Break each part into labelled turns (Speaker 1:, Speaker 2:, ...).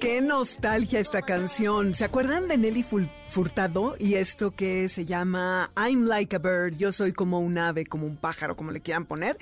Speaker 1: Qué nostalgia esta canción. ¿Se acuerdan de Nelly Furtado y esto que se llama I'm like a bird? Yo soy como un ave, como un pájaro, como le quieran poner.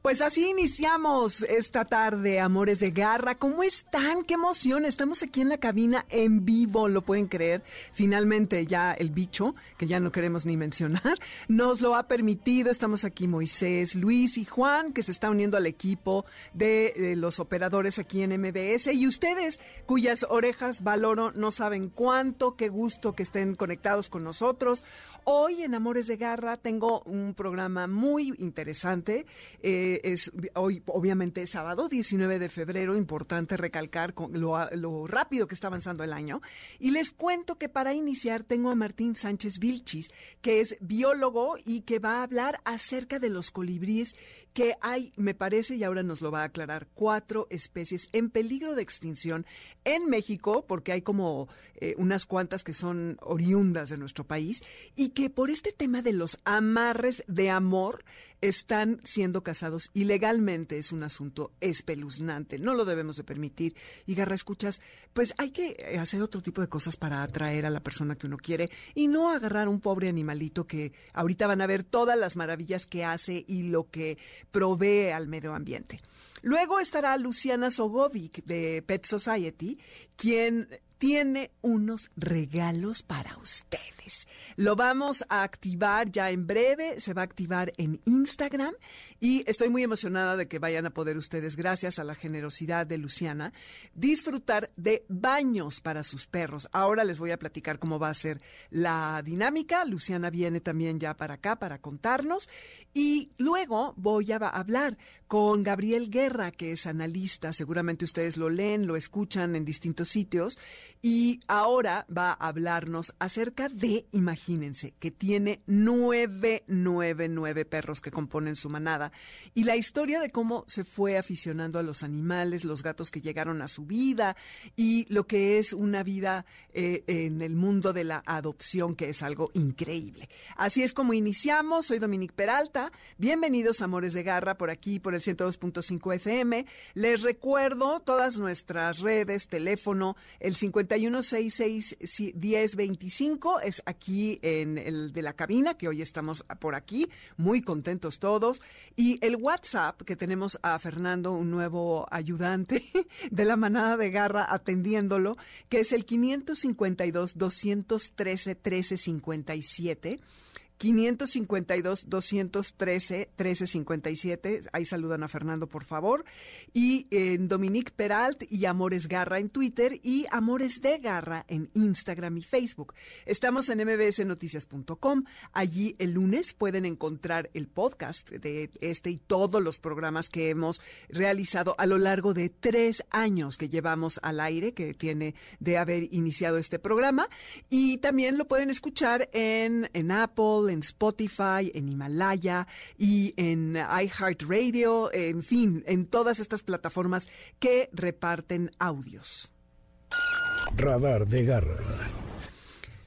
Speaker 1: Pues así iniciamos esta tarde, Amores de Garra. ¿Cómo están? ¡Qué emoción! Estamos aquí en la cabina en vivo, ¿lo pueden creer? Finalmente ya el bicho, que ya no queremos ni mencionar, nos lo ha permitido. Estamos aquí Moisés, Luis y Juan, que se está uniendo al equipo de, de los operadores aquí en MBS. Y ustedes, cuyas orejas valoro, no saben cuánto, qué gusto que estén conectados con nosotros. Hoy en Amores de Garra tengo un programa muy interesante. Eh, es hoy, obviamente, es sábado 19 de febrero. Importante recalcar con lo, lo, rápido que está avanzando el año. Y les cuento que para iniciar tengo a Martín Sánchez Vilchis, que es biólogo y que va a hablar acerca de los colibríes que hay, me parece, y ahora nos lo va a aclarar, cuatro especies en peligro de extinción en México, porque hay como eh, unas cuantas que son oriundas de nuestro país, y que por este tema de los amarres de amor están siendo casados ilegalmente. Es un asunto espeluznante, no lo debemos de permitir. Y Garra, escuchas, pues hay que hacer otro tipo de cosas para atraer a la persona que uno quiere y no agarrar un pobre animalito que ahorita van a ver todas las maravillas que hace y lo que provee al medio ambiente. Luego estará Luciana Sogovic de Pet Society, quien tiene unos regalos para ustedes. Lo vamos a activar ya en breve, se va a activar en Instagram y estoy muy emocionada de que vayan a poder ustedes, gracias a la generosidad de Luciana, disfrutar de baños para sus perros. Ahora les voy a platicar cómo va a ser la dinámica. Luciana viene también ya para acá para contarnos y luego voy a hablar con Gabriel Guerra, que es analista, seguramente ustedes lo leen, lo escuchan en distintos sitios y ahora va a hablarnos acerca de, imagínense, que tiene nueve, nueve, nueve perros que componen su manada. Y la historia de cómo se fue aficionando a los animales, los gatos que llegaron a su vida y lo que es una vida eh, en el mundo de la adopción, que es algo increíble. Así es como iniciamos. Soy Dominique Peralta. Bienvenidos, Amores de Garra, por aquí, por el 102.5 FM. Les recuerdo todas nuestras redes, teléfono, el 50 5166-1025 es aquí en el de la cabina, que hoy estamos por aquí, muy contentos todos. Y el WhatsApp, que tenemos a Fernando, un nuevo ayudante de la manada de garra atendiéndolo, que es el 552-213-1357. 552-213-1357. Ahí saludan a Fernando, por favor. Y en Dominique Peralt y Amores Garra en Twitter y Amores de Garra en Instagram y Facebook. Estamos en mbsnoticias.com. Allí el lunes pueden encontrar el podcast de este y todos los programas que hemos realizado a lo largo de tres años que llevamos al aire, que tiene de haber iniciado este programa. Y también lo pueden escuchar en, en Apple, en Spotify, en Himalaya y en iHeartRadio, en fin, en todas estas plataformas que reparten audios.
Speaker 2: Radar de Garra.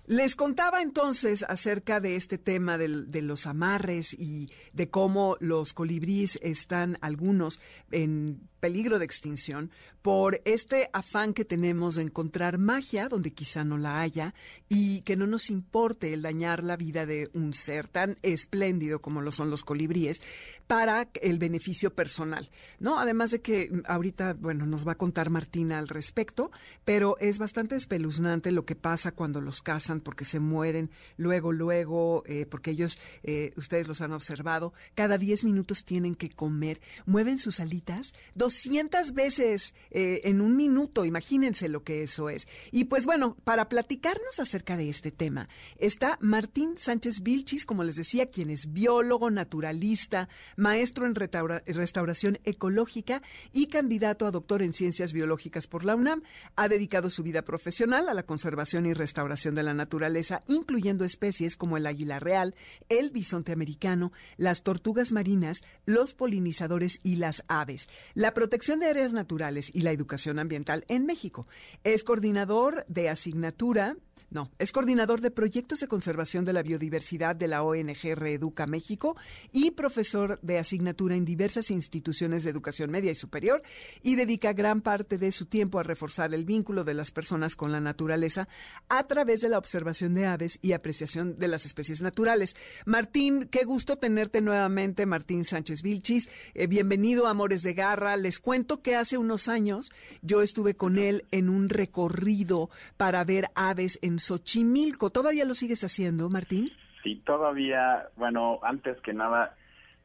Speaker 1: Les contaba entonces acerca de este tema de los amarres y de cómo los colibríes están algunos en peligro de extinción por este afán que tenemos de encontrar magia donde quizá no la haya y que no nos importe el dañar la vida de un ser tan espléndido como lo son los colibríes para el beneficio personal, ¿no? Además de que ahorita, bueno, nos va a contar Martina al respecto, pero es bastante espeluznante lo que pasa cuando los cazan porque se mueren luego, luego, eh, porque ellos, eh, ustedes los han observado, cada 10 minutos tienen que comer, mueven sus alitas, 200 veces eh, en un minuto, imagínense lo que eso es. Y pues bueno, para platicarnos acerca de este tema, está Martín Sánchez Vilchis, como les decía, quien es biólogo, naturalista, maestro en restauración ecológica y candidato a doctor en ciencias biológicas por la UNAM. Ha dedicado su vida profesional a la conservación y restauración de la naturaleza, incluyendo especies como el águila real, el bisonte americano, las tortugas marinas, los polinizadores y las aves. La protección de áreas naturales y la educación ambiental en México. Es coordinador de asignatura No, es coordinador de proyectos de conservación de la biodiversidad de la ONG Reeduca México y profesor de asignatura en diversas instituciones de educación media y superior y dedica gran parte de su tiempo a reforzar el vínculo de las personas con la naturaleza a través de la observación de aves y apreciación de las especies naturales. Martín, qué gusto tenerte nuevamente, Martín Sánchez Vilchis. Eh, bienvenido Amores de Garra. Les cuento que hace unos años yo estuve con él en un recorrido para ver aves en Xochimilco. ¿Todavía lo sigues haciendo, Martín?
Speaker 3: Sí, todavía, bueno, antes que nada,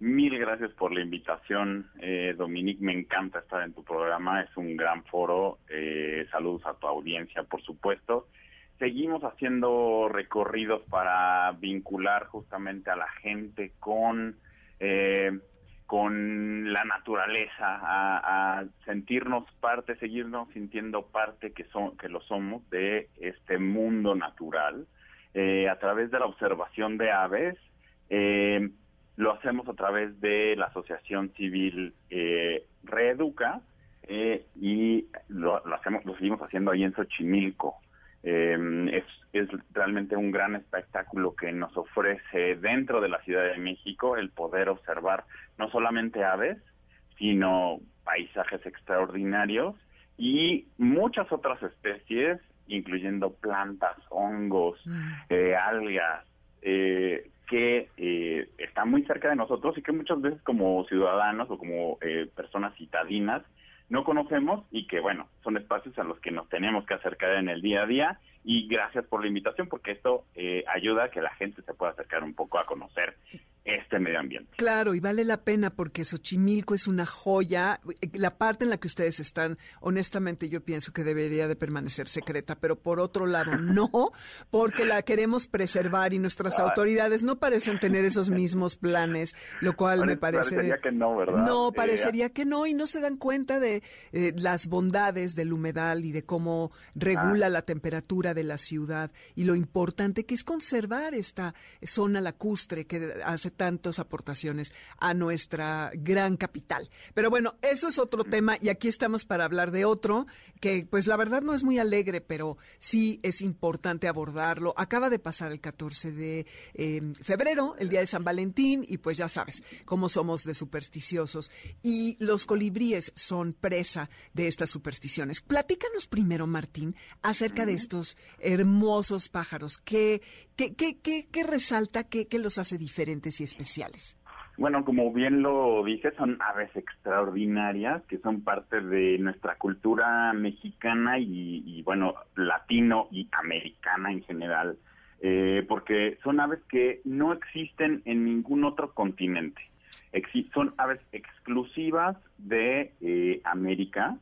Speaker 3: mil gracias por la invitación, eh, Dominique, me encanta estar en tu programa, es un gran foro, eh, saludos a tu audiencia, por supuesto. Seguimos haciendo recorridos para vincular justamente a la gente con... Eh, con la naturaleza, a, sentirnos parte, seguirnos sintiendo parte que, son, que lo somos de este mundo natural, eh, a través de la observación de aves. Eh, lo hacemos a través de la Asociación Civil eh, Reeduca y lo, lo, hacemos, lo seguimos haciendo ahí en Xochimilco. Es, es realmente un gran espectáculo que nos ofrece dentro de la Ciudad de México el poder observar no solamente aves, sino paisajes extraordinarios y muchas otras especies, incluyendo plantas, hongos, mm. eh, algas, eh, que eh, están muy cerca de nosotros y que muchas veces como ciudadanos o como personas citadinas no conocemos y que, bueno, son espacios a los que nos tenemos que acercar en el día a día y gracias por la invitación porque esto eh, ayuda a que la gente se pueda acercar un poco a conocer este medio ambiente.
Speaker 1: Claro, y vale la pena porque Xochimilco es una joya. La parte en la que ustedes están, honestamente yo pienso que debería de permanecer secreta, pero por otro lado no, porque la queremos preservar y nuestras autoridades no parecen tener esos mismos planes, lo cual me parece...
Speaker 3: Parecería que no, ¿verdad?
Speaker 1: No, parecería que no y no se dan cuenta de eh, las bondades del humedal y de cómo regula ah. la temperatura de la ciudad y lo importante que es conservar esta zona lacustre que hace tantas aportaciones a nuestra gran capital. Pero bueno, eso es otro tema y aquí estamos para hablar de otro que pues la verdad no es muy alegre, pero sí es importante abordarlo. Acaba de pasar el 14 de em, febrero, el día de San Valentín, y pues ya sabes cómo somos de supersticiosos. Y los colibríes son presa de estas supersticiones. Platícanos primero, Martín, acerca de estos hermosos pájaros. ¿Qué, qué, qué, qué, resalta, qué, qué los hace diferentes y especiales?
Speaker 3: Bueno, como bien lo dije, son aves extraordinarias que son parte de nuestra cultura mexicana y, bueno, latino y americana en general, eh, porque son aves que no existen en ningún otro continente. son aves exclusivas de eh, América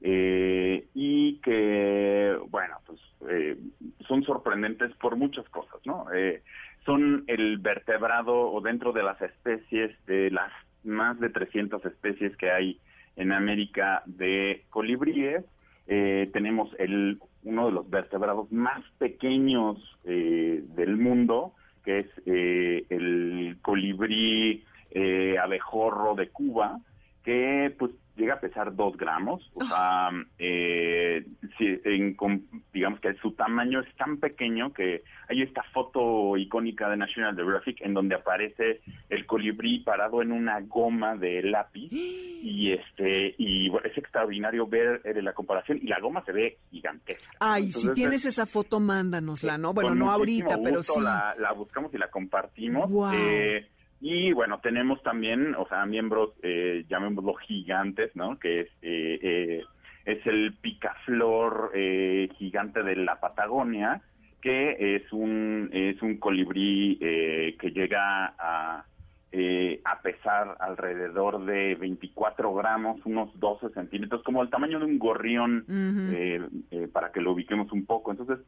Speaker 3: eh, y que, bueno, pues son sorprendentes por muchas cosas, ¿no? son el vertebrado o dentro de las especies, de las más de 300 especies que hay en América de colibríes, eh, tenemos el, uno de los vertebrados más pequeños eh, del mundo, que es eh, el colibrí abejorro de Cuba, que pues llega a pesar dos gramos, o sea, eh, digamos que su tamaño es tan pequeño que hay esta foto icónica de National Geographic en donde aparece el colibrí parado en una goma de lápiz y este y es extraordinario ver eh, la comparación y la goma se ve gigantesca.
Speaker 1: Ay, si tienes esa foto, mándanosla, ¿no? Bueno, no ahorita, pero sí.
Speaker 3: La, la, buscamos y la compartimos. Eh, y bueno, tenemos también, o sea, miembros, eh, llamémoslo gigantes, ¿no? Que es, eh, eh, es el picaflor eh, gigante de la Patagonia, que es un, es un colibrí eh, que llega a, eh, a pesar alrededor de 24 gramos, unos 12 centímetros, como el tamaño de un gorrión, para que lo ubiquemos un poco. Entonces,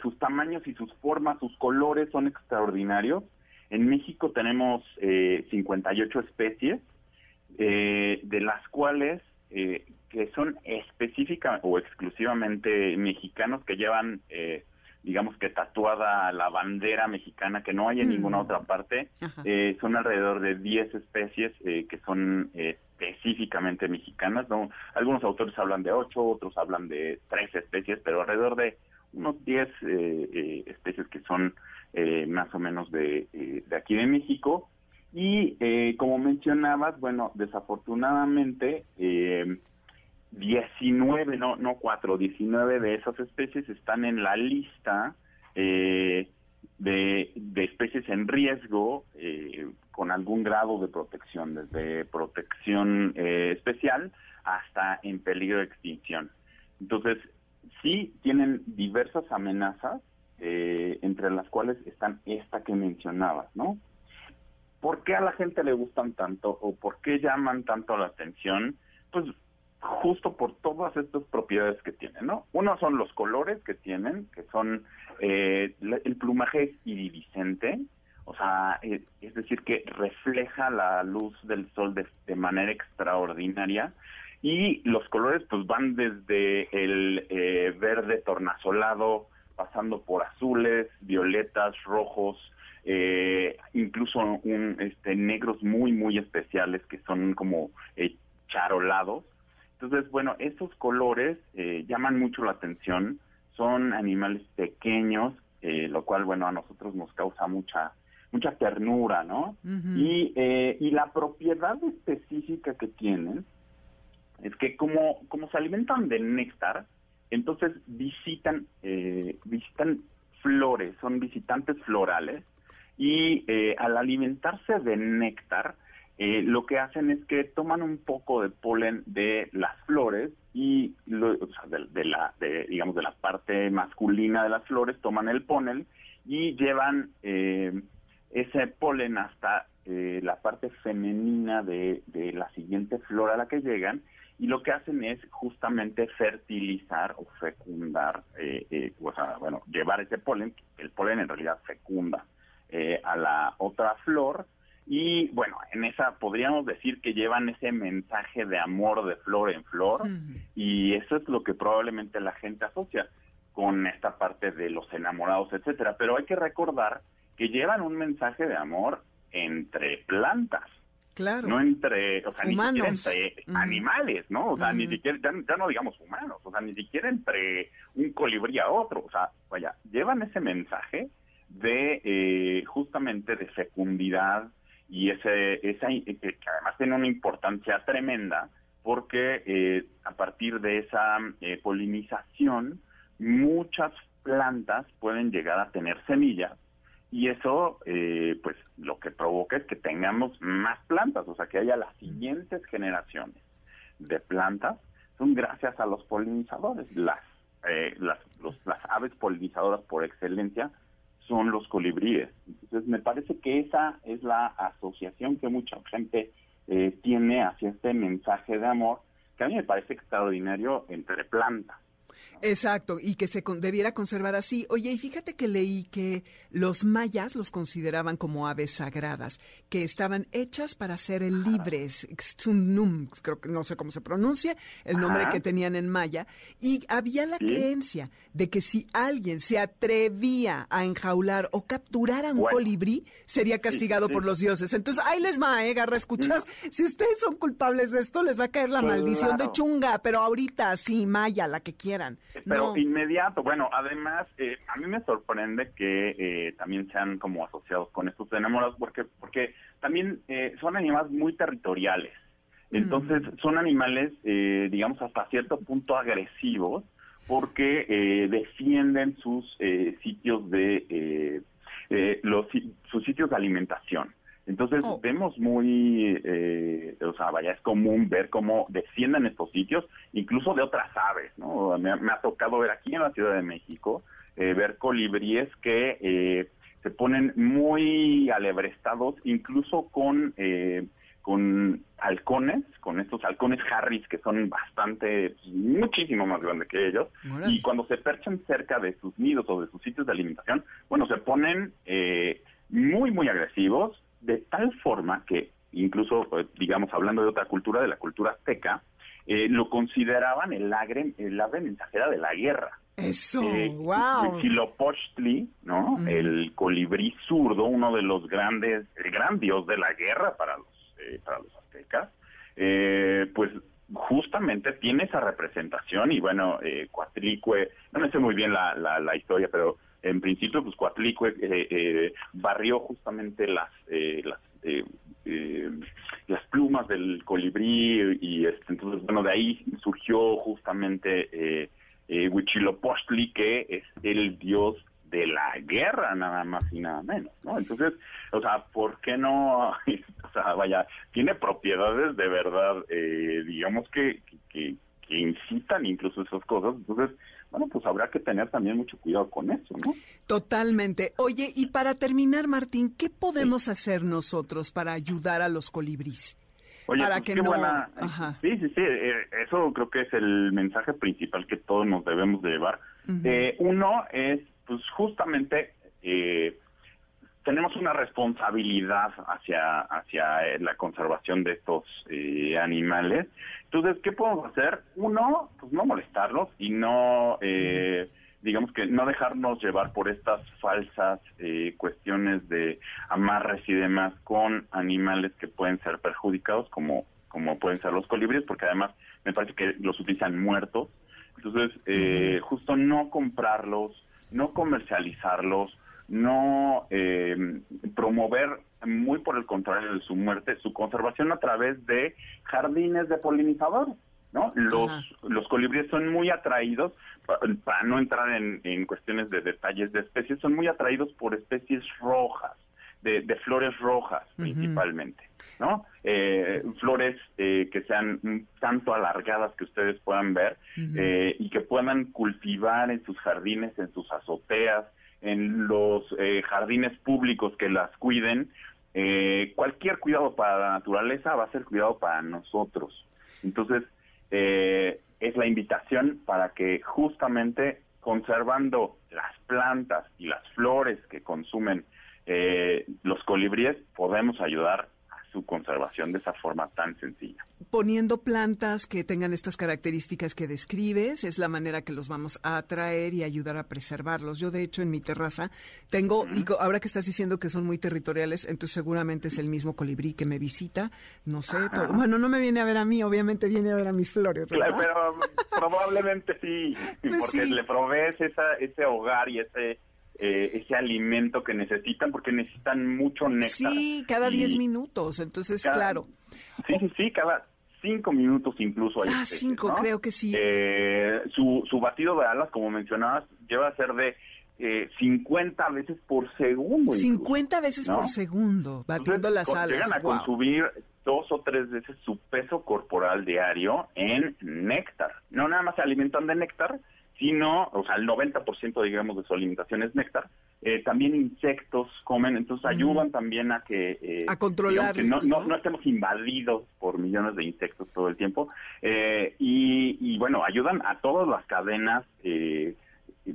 Speaker 3: sus tamaños y sus formas, sus colores son extraordinarios en México tenemos eh, 58 especies, eh, de las cuales eh, que son específicas o exclusivamente mexicanos que llevan, eh, digamos que tatuada la bandera mexicana que no hay en ninguna mm. otra parte. Eh, son alrededor de 10 especies que son específicamente mexicanas. ¿no? Algunos autores hablan de 8, otros hablan de 3 especies, pero alrededor de unos 10 especies que son más o menos de, de aquí de México. Y como mencionabas, bueno, desafortunadamente 19, no, no 4, 19 de esas especies están en la lista eh, de, especies en riesgo eh, con algún grado de protección, desde protección eh, especial hasta en peligro de extinción. Entonces, sí tienen diversas amenazas, entre las cuales están esta que mencionabas, ¿no? ¿Por qué a la gente le gustan tanto o por qué llaman tanto la atención? Pues justo por todas estas propiedades que tienen, ¿no? Uno son los colores que tienen, que son, eh, el plumaje es iridiscente, o sea, eh, es decir, que refleja la luz del sol de, manera extraordinaria, y los colores pues van desde el eh, verde tornasolado, pasando por azules, violetas, rojos, incluso un, este, negros muy, muy especiales que son como charolados, entonces, bueno, esos colores eh, llaman mucho la atención, son animales pequeños, eh, lo cual, bueno, a nosotros nos causa mucha mucha ternura, ¿no? y, eh, y la propiedad específica que tienen es que como, como se alimentan de néctar, entonces visitan, visitan flores, son visitantes florales, y al alimentarse de néctar, eh, lo que hacen es que toman un poco de polen de las flores y de, la digamos de la parte masculina de las flores toman el polen y llevan eh, ese polen hasta eh, la parte femenina de, la siguiente flor a la que llegan y lo que hacen es justamente fertilizar o fecundar, o sea, bueno, llevar ese polen, el polen en realidad fecunda a la otra flor. Y bueno, en esa podríamos decir que llevan ese mensaje de amor de flor en flor y eso es lo que probablemente la gente asocia con esta parte de los enamorados, etcétera, pero hay que recordar que llevan un mensaje de amor entre plantas.
Speaker 1: Claro.
Speaker 3: No entre, o sea, ni siquiera entre animales, ¿no? O sea, ni siquiera, ya, no digamos humanos, o sea, ni siquiera entre un colibrí a otro, o sea, vaya, llevan ese mensaje de eh, justamente de fecundidad, y ese, esa, que además tiene una importancia tremenda porque eh, a partir de esa eh, polinización muchas plantas pueden llegar a tener semillas y eso eh, pues lo que provoca es que tengamos más plantas, o sea que haya las siguientes generaciones de plantas son gracias a los polinizadores, las, las, las aves polinizadoras por excelencia son los colibríes. Entonces, me parece que esa es la asociación que mucha gente eh, tiene hacia este mensaje de amor, que a mí me parece extraordinario entre plantas.
Speaker 1: Exacto, y que se debiera conservar así. Oye, y fíjate que leí que los mayas los consideraban como aves sagradas, que estaban hechas para ser libres, creo que no sé cómo se pronuncia, el nombre que tenían en maya, y había la creencia de que si alguien se atrevía a enjaular o capturar a un colibrí, sería castigado por los dioses. Entonces, ahí les va, ¿eh, Garra? ¿Escuchas? Si ustedes son culpables de esto, les va a caer la maldición de chunga, pero ahorita sí, maya, la que quieran.
Speaker 3: Pero inmediato, bueno, además, eh, a mí me sorprende que eh, también sean como asociados con estos enamorados, porque, porque también eh, son animales muy territoriales. Entonces, son animales, digamos, hasta cierto punto agresivos, porque defienden sus sitios de, los, sus sitios de alimentación. Entonces oh. vemos muy, eh, o sea, vaya, es común ver cómo descienden estos sitios, incluso de otras aves, ¿no? Me, ha tocado ver aquí en la Ciudad de México, eh, ver colibríes que eh, se ponen muy alebrestados, incluso con, con halcones, con estos halcones Harris que son bastante, muchísimo más grandes que ellos, y cuando se perchan cerca de sus nidos o de sus sitios de alimentación, bueno, se ponen muy, muy agresivos, de tal forma que incluso, eh, digamos, hablando de otra cultura, de la cultura azteca, eh, lo consideraban el, agre, el ave mensajera de la guerra.
Speaker 1: Eso, wow.
Speaker 3: Eh, ¿no? El colibrí zurdo, uno de los grandes, el gran dios de la guerra para los, para los aztecas, pues justamente tiene esa representación y bueno, eh, Cuatlicue, no me sé muy bien la, la, historia, pero en principio pues Cuatlicue eh, eh, barrió justamente las, las las plumas del colibrí y este, entonces bueno de ahí surgió justamente eh, Huitzilopochtli que es el dios de la guerra, nada más y nada menos, ¿no? Entonces, o sea, ¿por qué no? o sea, vaya, tiene propiedades de verdad, eh, digamos que, que, que incitan incluso esas cosas, entonces, bueno, pues habrá que tener también mucho cuidado con eso, ¿no?
Speaker 1: Totalmente. Oye, y para terminar, Martín, ¿qué podemos hacer nosotros para ayudar a los colibríes?
Speaker 3: Oye, para pues que no... Sí, sí, sí, eh, eso creo que es el mensaje principal que todos nos debemos de llevar. eh, uno es pues justamente eh, tenemos una responsabilidad hacia hacia eh, la conservación de estos eh, animales. Entonces, ¿qué podemos hacer? Uno, pues no molestarlos y no, digamos que no dejarnos llevar por estas falsas cuestiones de amarres y demás con animales que pueden ser perjudicados, como como pueden ser los colibríes, porque además me parece que los utilizan muertos. Entonces, justo no comprarlos, no comercializarlos, no eh, promover, muy por el contrario de su muerte, su conservación a través de jardines de polinizadores. ¿no? Los, los colibríes son muy atraídos, para, no entrar en, cuestiones de detalles de especies, son muy atraídos por especies rojas, de, flores rojas principalmente, ¿no? Eh, flores eh, que sean tanto alargadas que ustedes puedan ver eh, y que puedan cultivar en sus jardines, en sus azoteas, en los jardines públicos que las cuiden. cualquier cuidado para la naturaleza va a ser cuidado para nosotros. Entonces, es la invitación para que justamente conservando las plantas y las flores que consumen eh, los colibríes podemos ayudar a su conservación de esa forma tan sencilla.
Speaker 1: Poniendo plantas que tengan estas características que describes, es la manera que los vamos a atraer y ayudar a preservarlos. Yo, de hecho, en mi terraza tengo, ahora que estás diciendo que son muy territoriales, entonces seguramente es el mismo colibrí que me visita, no sé, bueno, no me viene a ver a mí, obviamente viene a ver a mis flores.
Speaker 3: Claro, pero probablemente sí, pues porque le provees esa, ese hogar y ese eh, ese alimento que necesitan, porque necesitan mucho néctar.
Speaker 1: Sí, cada 10 minutos, entonces, claro.
Speaker 3: Sí, sí, sí, cada 5 minutos incluso.
Speaker 1: Hay ah, 5, creo que sí.
Speaker 3: Eh, su, su batido de alas, como mencionabas, lleva a ser de eh, 50 veces por segundo.
Speaker 1: 50 veces por segundo, batiendo las alas.
Speaker 3: Llegan a consumir dos o tres veces su peso corporal diario en néctar. No nada más se alimentan de néctar, sino, o sea, el 90% digamos de su alimentación es néctar. Eh, también insectos comen, entonces ayudan también a que,
Speaker 1: eh, a controlar,
Speaker 3: no, no, estemos invadidos por millones de insectos todo el tiempo. Eh, y, y, bueno, ayudan a todas las cadenas,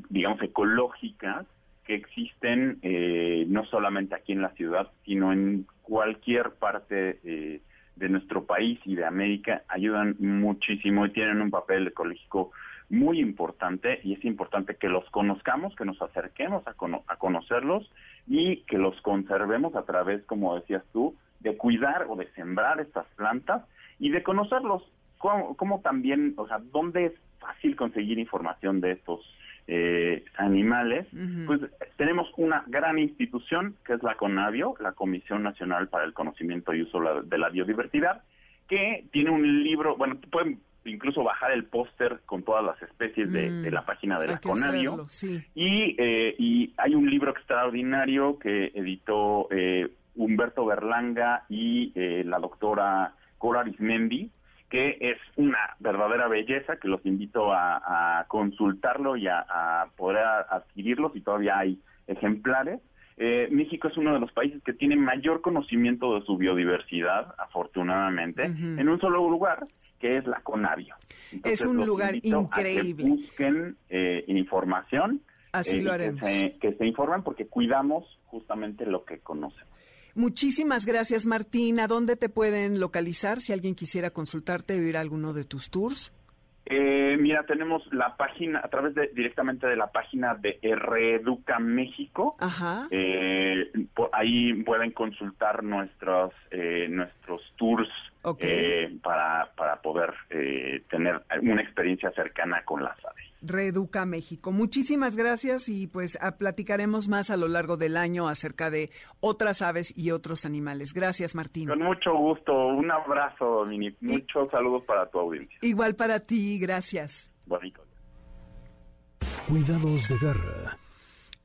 Speaker 3: digamos, ecológicas que existen no solamente aquí en la ciudad, sino en cualquier parte de nuestro país y de América, ayudan muchísimo y tienen un papel ecológico muy importante y es importante que los conozcamos, que nos acerquemos a, a conocerlos y que los conservemos a través, como decías tú, de cuidar o de sembrar estas plantas y de conocerlos, como, también, o sea, dónde es fácil conseguir información de estos eh, animales, pues tenemos una gran institución que es la CONAVIO, la Comisión Nacional para el Conocimiento y Uso de la Biodiversidad, que tiene un libro, bueno, pueden incluso bajar el póster con todas las especies de, mm, la página de la Conavio. y, eh, y hay un libro extraordinario que editó eh, Humberto Berlanga y eh, la doctora Cora Arismendi, que es una verdadera belleza, que los invito a, consultarlo y a, poder adquirirlos, y todavía hay ejemplares. México es uno de los países que tiene mayor conocimiento de su biodiversidad, afortunadamente, en un solo lugar, que es la Conavio.
Speaker 1: es un lugar increíble. que
Speaker 3: busquen eh, información.
Speaker 1: Así eh, lo haremos.
Speaker 3: Que se, informen porque cuidamos justamente lo que conocen.
Speaker 1: Muchísimas gracias, Martín. ¿A dónde te pueden localizar si alguien quisiera consultarte o ir a alguno de tus tours?
Speaker 3: Eh, mira, tenemos la página, a través de directamente de la página de Reeduca México.
Speaker 1: Ajá.
Speaker 3: ahí pueden consultar nuestros, nuestros tours eh, para, para poder eh, tener una experiencia cercana con las aves.
Speaker 1: Reeduca México. Muchísimas gracias y pues platicaremos más a lo largo del año acerca de otras aves y otros animales. Gracias, Martín.
Speaker 3: Con mucho gusto. Un abrazo, Dominique. Muchos saludos para tu audiencia.
Speaker 1: Igual para ti. Gracias.
Speaker 3: Bonito.
Speaker 2: Cuidados de garra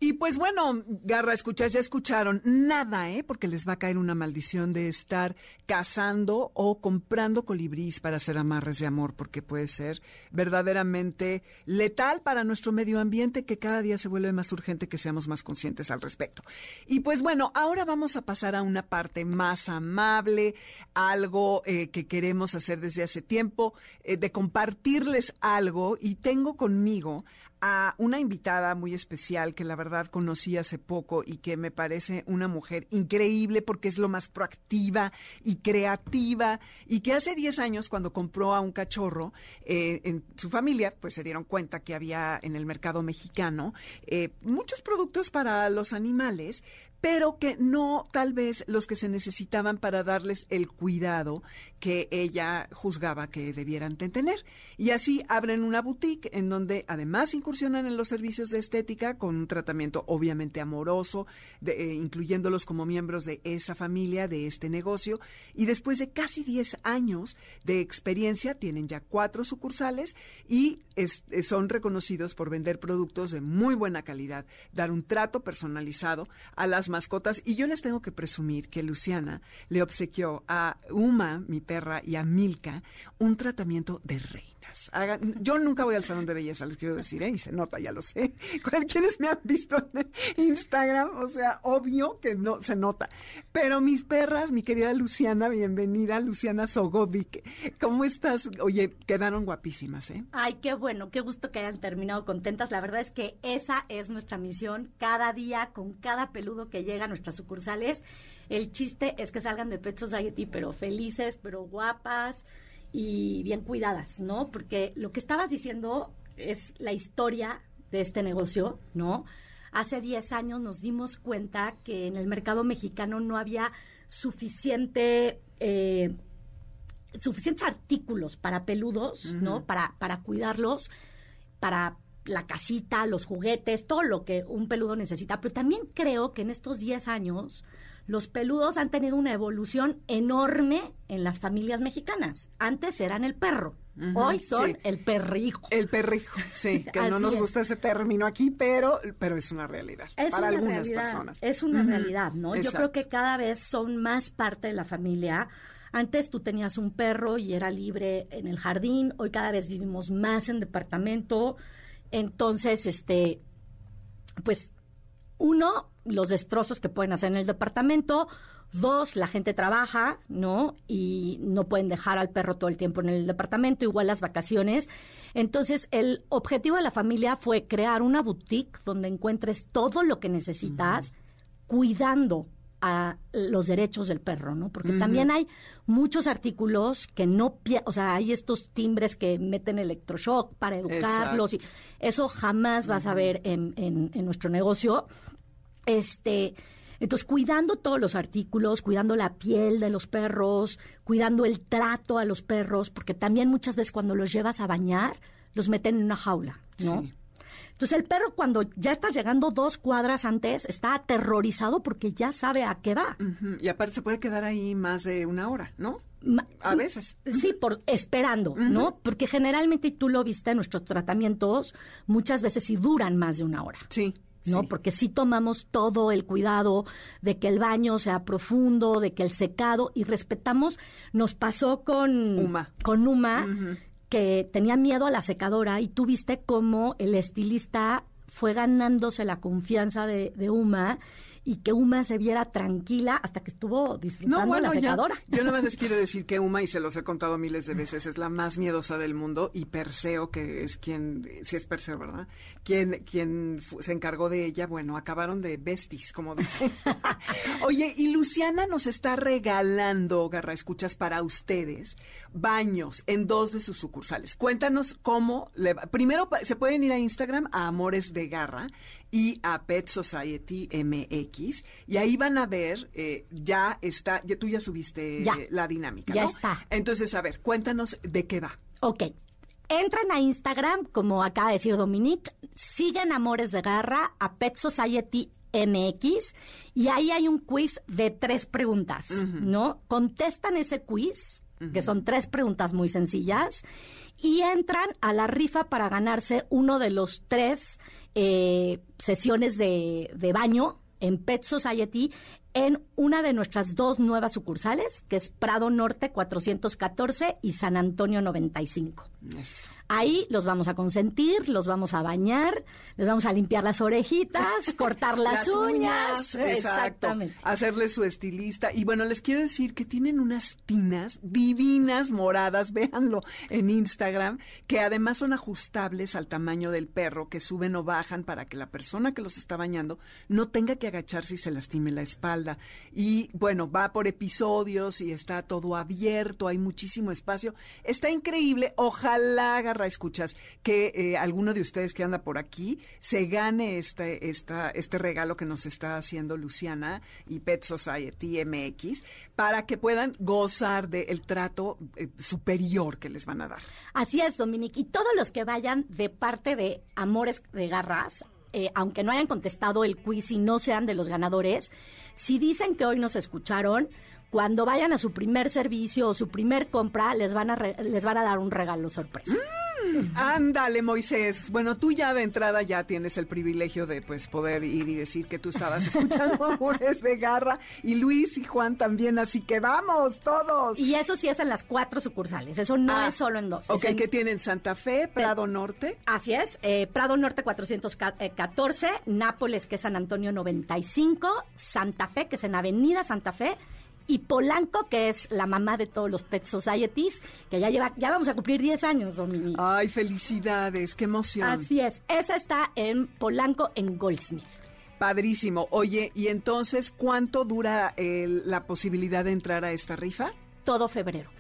Speaker 1: y pues bueno, Garra, escuchas, ya escucharon nada, ¿eh? Porque les va a caer una maldición de estar cazando o comprando colibrís para hacer amarres de amor, porque puede ser verdaderamente letal para nuestro medio ambiente, que cada día se vuelve más urgente que seamos más conscientes al respecto. Y pues bueno, ahora vamos a pasar a una parte más amable, algo eh, que queremos hacer desde hace tiempo, eh, de compartirles algo. Y tengo conmigo a una invitada muy especial que la verdad conocí hace poco y que me parece una mujer increíble porque es lo más proactiva y creativa y que hace 10 años cuando compró a un cachorro eh, en su familia, pues se dieron cuenta que había en el mercado mexicano eh, muchos productos para los animales, pero que no tal vez los que se necesitaban para darles el cuidado que ella juzgaba que debieran tener. Y así abren una boutique en donde además incursionan en los servicios de estética con un tratamiento obviamente amoroso, eh, incluyéndolos como miembros de esa familia, de este negocio. Y después de casi 10 años de experiencia, tienen ya cuatro sucursales y eh, son reconocidos por vender productos de muy buena calidad, dar un trato personalizado a las mascotas. Y yo les tengo que presumir que Luciana le obsequió a Uma, mi perra, y a Milka un tratamiento de rey yo nunca voy al salón de belleza, les quiero decir, ¿eh? y se nota, ya lo sé. Quienes me han visto en Instagram, o sea, obvio que no se nota. Pero mis perras, mi querida Luciana, bienvenida, Luciana Sogovic. ¿Cómo estás? Oye, quedaron guapísimas, ¿eh?
Speaker 4: Ay, qué bueno, qué gusto que hayan terminado contentas. La verdad es que esa es nuestra misión cada día con cada peludo que llega a nuestras sucursales. El chiste es que salgan de Pet Society, pero felices, pero guapas y bien cuidadas, ¿no? Porque lo que estabas diciendo es la historia de este negocio, ¿no? Hace 10 años nos dimos cuenta que en el mercado mexicano no había suficiente, eh, suficientes artículos para peludos, ¿no? Para, para cuidarlos, para la casita, los juguetes, todo lo que un peludo necesita. Pero también creo que en estos 10 años los peludos han tenido una evolución enorme en las familias mexicanas. Antes eran el perro. Hoy son el perrijo.
Speaker 1: El perrijo, sí, que no nos gusta ese término aquí, pero, pero es una realidad para algunas personas.
Speaker 4: Es una realidad, ¿no? Yo creo que cada vez son más parte de la familia. Antes tú tenías un perro y era libre en el jardín, hoy cada vez vivimos más en departamento. Entonces, este, pues, uno, los destrozos que pueden hacer en el departamento. Dos, la gente trabaja, ¿no? Y no pueden dejar al perro todo el tiempo en el departamento, igual las vacaciones. Entonces, el objetivo de la familia fue crear una boutique donde encuentres todo lo que necesitas, cuidando a los derechos del perro, ¿no? Porque también hay muchos artículos que no, o sea, hay estos timbres que meten electroshock para educarlos y eso jamás vas a ver en, en, en nuestro negocio. Este, entonces, cuidando todos los artículos, cuidando la piel de los perros, cuidando el trato a los perros, porque también muchas veces cuando los llevas a bañar, los meten en una jaula, ¿no? Entonces el perro cuando ya estás llegando dos cuadras antes está aterrorizado porque ya sabe a qué va.
Speaker 1: Y aparte se puede quedar ahí más de una hora, ¿no? a veces.
Speaker 4: Sí, por esperando, ¿no? Porque generalmente tú lo viste en nuestros tratamientos muchas veces sí duran más de una hora.
Speaker 1: Sí.
Speaker 4: ¿no? Porque sí tomamos todo el cuidado de que el baño sea profundo, de que el secado y respetamos. Nos pasó con
Speaker 1: Uma,
Speaker 4: con Uma que tenía miedo a la secadora y tú viste cómo el estilista fue ganándose la confianza de, de Uma y que Uma se viera tranquila hasta que estuvo disfrutando de la secadora.
Speaker 1: yo nada más les quiero decir que Uma, y se los he contado miles de veces, es la más miedosa del mundo y Perseo, que es quien, si es Perseo, ¿verdad? Quien, quien se encargó de ella, bueno, acabaron de besties, como dicen. Oye, y Luciana nos está regalando, Garra Escuchas, para ustedes, baños en dos de sus sucursales. Cuéntanos cómo, le va. primero se pueden ir a Instagram a Amores de Garra y a Pet Society MX. Y ahí van a ver, eh, ya está, ya, tú ya subiste la dinámica.
Speaker 4: Ya está.
Speaker 1: Entonces, a ver, cuéntanos de qué va.
Speaker 4: Ok. Entran a Instagram, como acaba de decir Dominique, siguen Amores de Garra a Pet Society MX y ahí hay un quiz de tres preguntas, ¿no? Contestan ese quiz, que son tres preguntas muy sencillas, y entran a la rifa para ganarse uno de los tres eh, sesiones de, de baño en Pet Society en una de nuestras dos nuevas sucursales, que es Prado Norte 414 y San Antonio 95. Ahí los vamos a consentir, los vamos a bañar, les vamos a limpiar las orejitas, cortar las, uñas.
Speaker 1: Exactamente. Hacerles su estilista. Y bueno, les quiero decir que tienen unas tinas divinas moradas, véanlo en Instagram, que además son ajustables al tamaño del perro, que suben o bajan para que la persona que los está bañando no tenga que agacharse y se lastime la espalda y bueno, va por episodios y está todo abierto, hay muchísimo espacio. Está increíble. Ojalá, agarra escuchas, que eh, alguno de ustedes que anda por aquí se gane este, esta, este regalo que nos está haciendo Luciana y Pet Society MX para que puedan gozar del trato eh, superior que les van a dar.
Speaker 4: Así es, Dominique. Y todos los que vayan de parte de Amores de Garras, eh, aunque no hayan contestado el quiz y no sean de los ganadores, si dicen que hoy nos escucharon, cuando vayan a su primer servicio o su primer compra, les van a, les van a dar un regalo sorpresa.
Speaker 1: Ándale, Moisés. Bueno, tú ya de entrada ya tienes el privilegio de pues poder ir y decir que tú estabas escuchando Amores de Garra y Luis y Juan también, así que vamos todos.
Speaker 4: Y eso sí es en las cuatro sucursales, eso no ah, es solo en dos.
Speaker 1: Ok, que tienen Santa Fe, Prado Norte.
Speaker 4: Así es, eh, Prado Norte 414, Nápoles que es San Antonio 95, Santa Fe que es en Avenida Santa Fe y Polanco, que es la mamá de todos los Pet Societies, que ya lleva, ya vamos a cumplir 10 años, Dominique.
Speaker 1: Ay, felicidades, qué emoción.
Speaker 4: Así es, esa está en Polanco, en Goldsmith.
Speaker 1: Padrísimo. Oye, ¿y entonces cuánto dura la posibilidad de entrar a esta rifa?
Speaker 4: Todo febrero.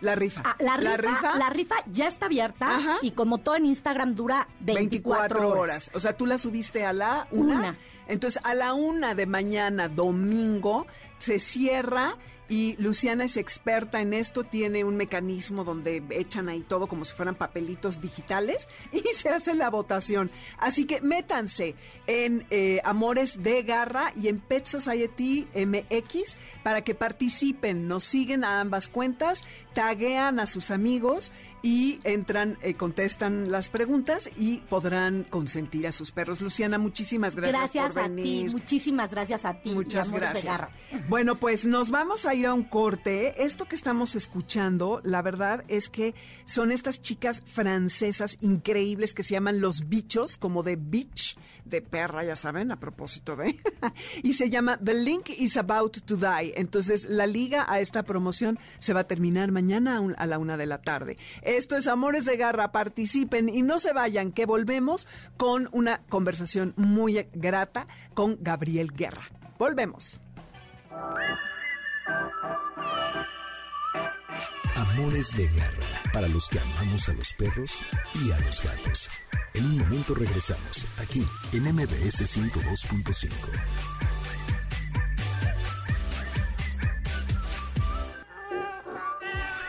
Speaker 1: La rifa.
Speaker 4: Ah, la, rifa la, rifa ya está abierta y como todo en Instagram dura 24, horas.
Speaker 1: O sea, tú la subiste a la una. Entonces, a la una de mañana, domingo, se cierra y Luciana es experta en esto, tiene un mecanismo donde echan ahí todo como si fueran papelitos digitales y se hace la votación. Así que métanse en eh, Amores de Garra y en Pet Society MX para que participen, nos siguen a ambas cuentas, taguean a sus amigos y entran, eh, contestan las preguntas y podrán consentir a sus perros. Luciana, muchísimas gracias,
Speaker 4: gracias
Speaker 1: por venir.
Speaker 4: a ti, muchísimas gracias a ti.
Speaker 1: Muchas gracias. Bueno, pues nos vamos a ir a un corte. Esto que estamos escuchando, la verdad es que son estas chicas francesas increíbles que se llaman los bichos, como de beach, de perra, ya saben, a propósito de. y se llama The Link is About to Die. Entonces, la liga a esta promoción se va a terminar mañana a la una de la tarde. Esto es Amores de Garra, participen y no se vayan, que volvemos con una conversación muy grata con Gabriel Guerra. Volvemos.
Speaker 2: Amores de Garra, para los que amamos a los perros y a los gatos. En un momento regresamos, aquí en MBS 102.5.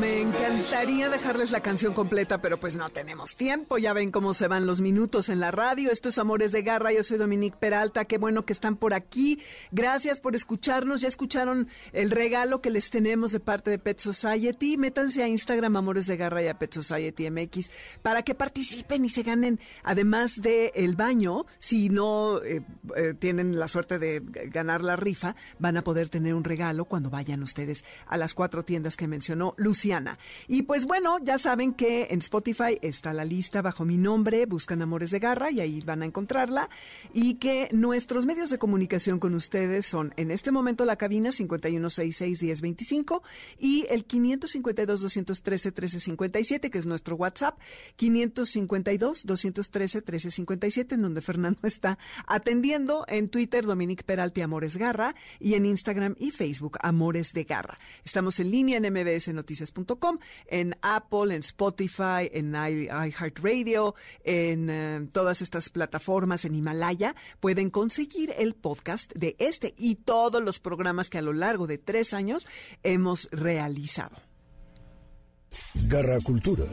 Speaker 1: Me encantaría dejarles la canción completa, pero pues no tenemos tiempo. Ya ven cómo se van los minutos en la radio. Esto es Amores de Garra. Yo soy Dominique Peralta. Qué bueno que están por aquí. Gracias por escucharnos. Ya escucharon el regalo que les tenemos de parte de Pet Society. Métanse a Instagram Amores de Garra y a Pet Society MX para que participen y se ganen, además de el baño, si no eh, eh, tienen la suerte de ganar la rifa, van a poder tener un regalo cuando vayan ustedes a las cuatro tiendas que mencionó Lucy
Speaker 5: Y pues bueno, ya saben que en Spotify está la lista bajo mi nombre, buscan Amores de Garra y ahí van a encontrarla. Y que nuestros medios de comunicación con ustedes son en este momento la cabina 51661025 y el 552-213-1357, que es nuestro WhatsApp, 552-213-1357, en donde Fernando está atendiendo. En Twitter, Dominique Peralti Amores Garra y en Instagram y Facebook, Amores de Garra. Estamos en línea en en Apple, en Spotify, en iHeartRadio, en eh, todas estas plataformas, en Himalaya. Pueden conseguir el podcast de este y todos los programas que a lo largo de tres años hemos realizado.
Speaker 2: Garra Cultura.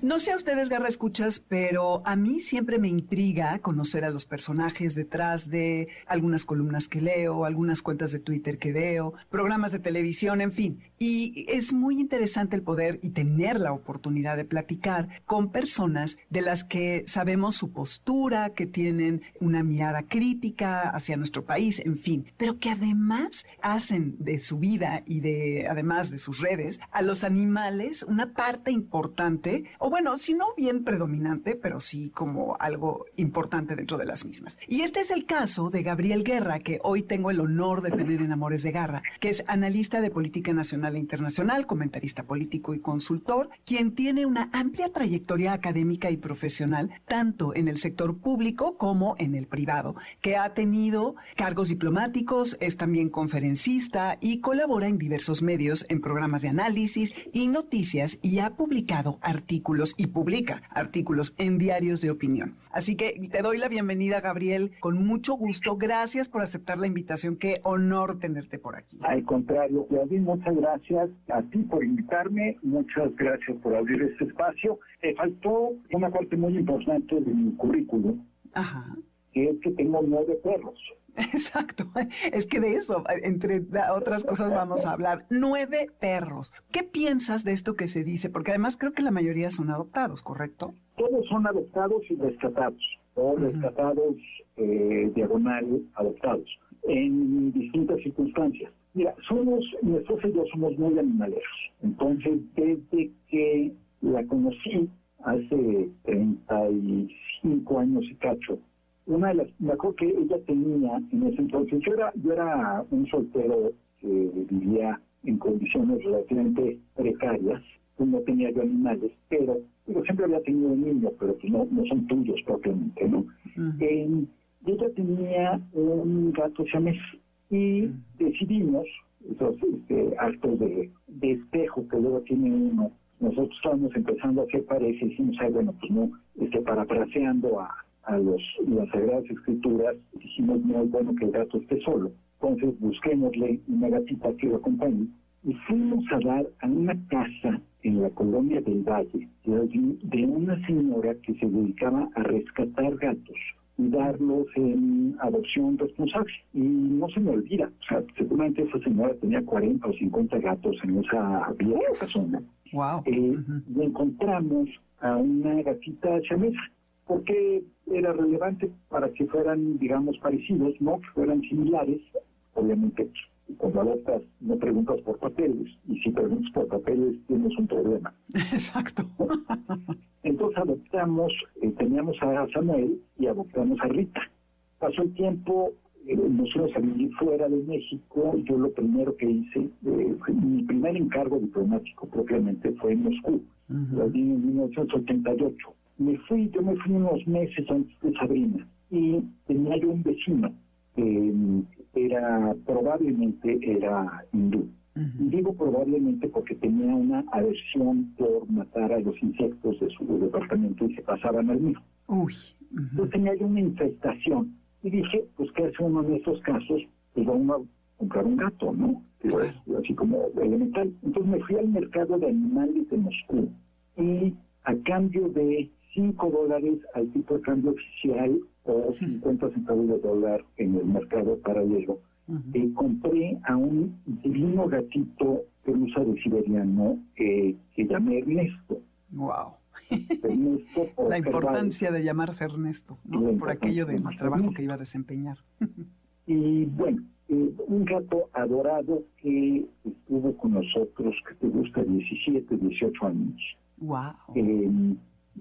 Speaker 5: No sé a ustedes, Garra Escuchas, pero a mí siempre me intriga conocer a los personajes detrás de algunas columnas que leo, algunas cuentas de Twitter que veo, programas de televisión, en fin. Y es muy interesante el poder y tener la oportunidad de platicar con personas de las que sabemos su postura, que tienen una mirada crítica hacia nuestro país, en fin, pero que además hacen de su vida y de, además de sus redes, a los animales una parte importante bueno, si no bien predominante, pero sí como algo importante dentro de las mismas. Y este es el caso de Gabriel Guerra, que hoy tengo el honor de tener en Amores de Garra, que es analista de política nacional e internacional, comentarista político y consultor, quien tiene una amplia trayectoria académica y profesional, tanto en el sector público como en el privado, que ha tenido cargos diplomáticos, es también conferencista y colabora en diversos medios en programas de análisis y noticias y ha publicado artículos y publica artículos en diarios de opinión. Así que te doy la bienvenida, Gabriel, con mucho gusto. Gracias por aceptar la invitación. Qué honor tenerte por aquí.
Speaker 6: Al contrario, Claudia, muchas gracias a ti por invitarme. Muchas gracias por abrir este espacio. Me faltó una parte muy importante de mi currículum, Ajá. que es que tengo nueve perros.
Speaker 5: Exacto, es que de eso, entre otras cosas, vamos a hablar. Nueve perros. ¿Qué piensas de esto que se dice? Porque además creo que la mayoría son adoptados, ¿correcto?
Speaker 6: Todos son adoptados y rescatados, o rescatados eh, diagonal adoptados, en distintas circunstancias. Mira, somos, nosotros y yo somos muy animaleros. Entonces, desde que la conocí hace 35 años y cacho, una de las, me acuerdo que ella tenía en ese entonces, yo era, yo era un soltero que vivía en condiciones relativamente precarias, pues no tenía yo animales, pero, pero siempre había tenido un niño, pero pues no, no son tuyos propiamente, ¿no? y ella tenía un gato siamés y decidimos, esos este, actos de, de espejo que luego tiene uno, nosotros estábamos empezando a hacer parejas y decimos, ay, bueno, pues no, este, parafraseando a a los, las Sagradas Escrituras, dijimos, no es bueno que el gato esté solo. Entonces busquémosle una gatita que lo acompañe y fuimos a dar a una casa en la colonia del Valle de una señora que se dedicaba a rescatar gatos y darlos en adopción responsable. Y no se me olvida, o sea, seguramente esa señora tenía 40 o 50 gatos en esa vieja zona.
Speaker 5: Wow.
Speaker 6: Eh, y encontramos a una gatita chamesa porque era relevante para que fueran, digamos, parecidos, ¿no? Que fueran similares. Obviamente, cuando adoptas, no preguntas por papeles, y si preguntas por papeles, tienes un problema.
Speaker 5: Exacto.
Speaker 6: Entonces adoptamos, eh, teníamos a Samuel y adoptamos a Rita. Pasó el tiempo, eh, nos fuimos a vivir fuera de México, yo lo primero que hice, eh, mi primer encargo diplomático propiamente fue en Moscú, en 1988 me fui, yo me fui unos meses antes de Sabrina y tenía yo un vecino que mm, era, probablemente era hindú. Y digo probablemente porque tenía una aversión por matar a los insectos de su departamento y se pasaban al mío.
Speaker 5: Uy.
Speaker 6: Entonces tenía yo una infestación. Y dije, pues, ¿qué hace uno en estos casos? Pues vamos a comprar un gato, ¿no? así como elemental. Entonces me fui al mercado de animales de Moscú y a cambio de 5 dólares al tipo de cambio oficial o 50 centavos de dólar en el mercado paralelo. Uh compré a un divino gatito que usa de siberiano eh, que llamé Ernesto.
Speaker 5: ¡Wow! Ernesto La importancia de llamarse Ernesto, ¿no? por aquello del trabajo que iba a desempeñar.
Speaker 6: y bueno, Eh, un gato adorado que estuvo con nosotros, que te gusta, 17, 18 años.
Speaker 1: Wow.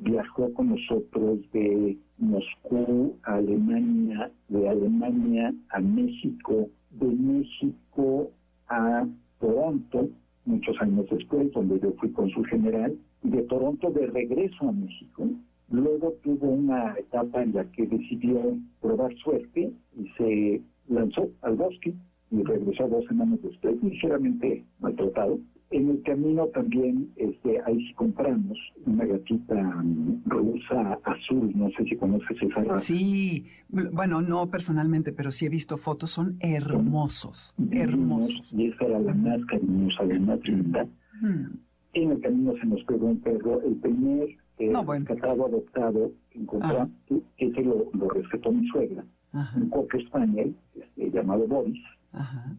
Speaker 6: Viajó con nosotros de Moscú a Alemania, de Alemania a México, de México a Toronto, muchos años después, donde yo fui su general, y de Toronto de regreso a México. Luego tuvo una etapa en la que decidió probar suerte y se lanzó al bosque y regresó dos semanas después, ligeramente maltratado. En el camino también, este, ahí sí compramos una gatita mm, rusa azul, no sé si conoces esa raza.
Speaker 1: Sí, bueno, no personalmente, pero sí he visto fotos, son hermosos, hermosos.
Speaker 6: Y esa era la más cariñosa, la más linda. Mm. En el camino se nos pegó un perro, el primer eh, rescatado, adoptado, encontró, ah. ese lo, lo rescató mi suegra, un coque español este, llamado Boris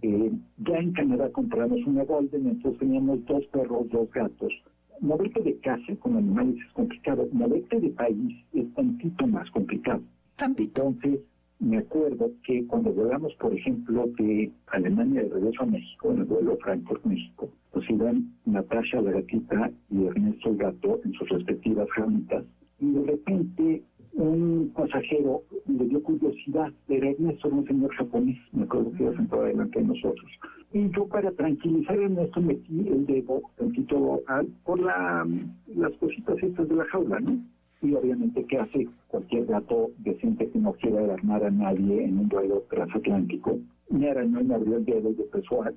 Speaker 6: eh, ya en Canadá compramos una Golden, entonces teníamos dos perros, dos gatos. Moverte de casa con animales es complicado, moverte de país es tantito más complicado. Entonces, me acuerdo que cuando volamos, por ejemplo, de Alemania de regreso a México, en el vuelo Frankfurt-México, pues iban Natasha, la gatita, y Ernesto, el gato, en sus respectivas jamitas, y de repente un pasajero le dio curiosidad, era Ernesto, un señor japonés, me acuerdo que iba sentado adelante de nosotros. Y yo para tranquilizar a Ernesto metí el dedo tantito por la, las cositas estas de la jaula, ¿no? Y obviamente, ¿qué hace cualquier gato decente que no quiera alarmar a nadie en un vuelo transatlántico? Me arañó y me abrió el dedo y empezó a,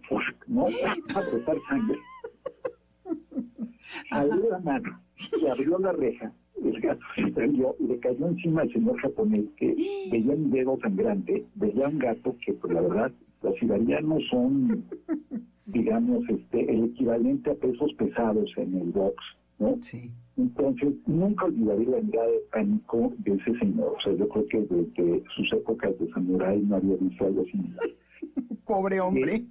Speaker 6: ¿no? a brotar sangre. Abrió la mano y abrió la reja el gato se prendió y le cayó encima al señor japonés que veía un dedo sangrante, veía un gato que, pues la verdad, los iranianos son, digamos, este, el equivalente a pesos pesados en el box, ¿no?
Speaker 1: Sí.
Speaker 6: Entonces, nunca olvidaré la mirada de pánico de ese señor. O sea, yo creo que desde sus épocas de samurái no había visto algo similar.
Speaker 1: Pobre hombre.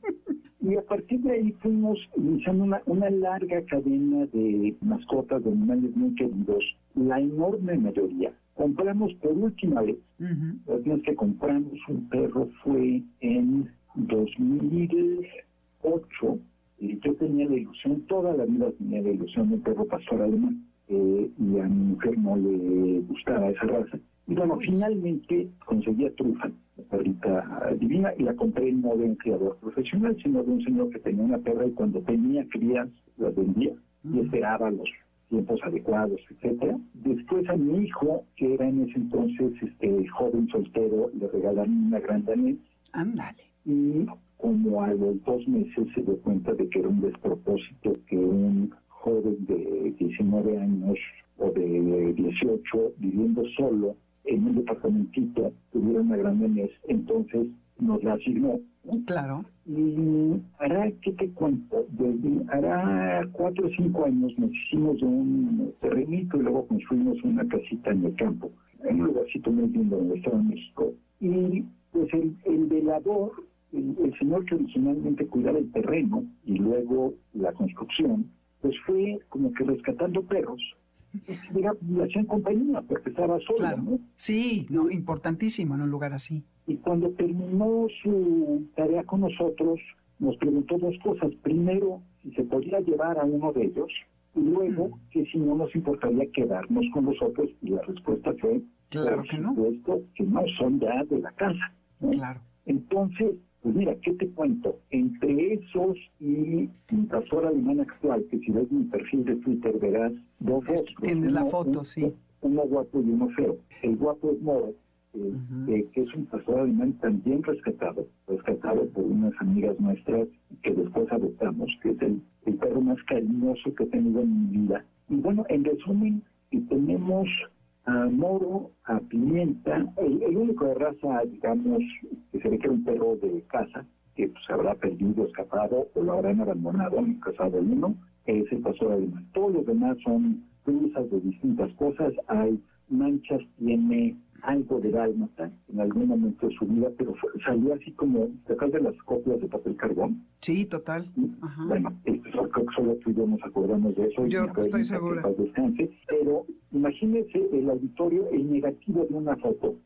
Speaker 6: Y a partir de ahí fuimos iniciando una, una larga cadena de mascotas, de animales muy queridos, la enorme mayoría. Compramos por última vez, la última vez que compramos un perro fue en 2008, y yo tenía la ilusión, toda la vida tenía la ilusión de un perro pastor alemán, eh, y a mi mujer no le gustaba esa raza. Y bueno, finalmente conseguí a Trufa, la perrita divina, y la compré no de un criador profesional, sino de un señor que tenía una perra y cuando tenía crías la vendía y esperaba los tiempos adecuados, etcétera. Después a mi hijo, que era en ese entonces este joven soltero, le regalaron una gran danés.
Speaker 1: Ándale.
Speaker 6: Y como a los dos meses se dio cuenta de que era un despropósito que un joven de 19 años o de 18 viviendo solo en un departamentito tuviera una gran danés, entonces nos la asignó.
Speaker 1: Claro.
Speaker 6: Y hará, ¿qué te cuento? Desde, hará cuatro o cinco años nos hicimos de un terrenito y luego construimos una casita en el campo, en un lugarcito muy lindo en el Estado de México. Y pues el, el velador, el, el señor que originalmente cuidaba el terreno y luego la construcción, pues fue como que rescatando perros le hacían compañía porque estaba sola, ¿no?
Speaker 1: Sí, no, importantísimo en un lugar así.
Speaker 6: Y cuando terminó su tarea con nosotros, nos preguntó dos cosas. Primero, si se podía llevar a uno de ellos, y luego, mm. que si no nos importaría quedarnos con nosotros, y la respuesta fue,
Speaker 1: claro que no.
Speaker 6: que no son ya de la casa.
Speaker 1: Claro.
Speaker 6: Entonces, pues mira, ¿qué te cuento? Entre esos y mi pastor alemán actual, que si ves mi perfil de Twitter verás dos fotos.
Speaker 1: Tienes la foto, sí.
Speaker 6: Uno guapo y uno feo. El guapo es Moro, eh, que es un pastor alemán también rescatado, rescatado por unas amigas nuestras que después adoptamos, que es el, el perro más cariñoso que he tenido en mi vida. Y bueno, en resumen, tenemos a moro, a pimienta, el, único de raza, digamos, que se ve que era un perro de casa, que pues, se habrá perdido, escapado o lo habrán abandonado en casado uno, es el pastor alemán. Todos los demás son cruzas de distintas cosas, hay manchas, tiene algo de dálmata en algún momento de su vida, pero salió así como, ¿te de las copias de papel carbón?
Speaker 1: Sí, total.
Speaker 6: Bueno, creo que solo tú y yo nos acordamos de eso.
Speaker 1: Yo estoy segura.
Speaker 6: pero imagínese el auditorio, el negativo de una foto.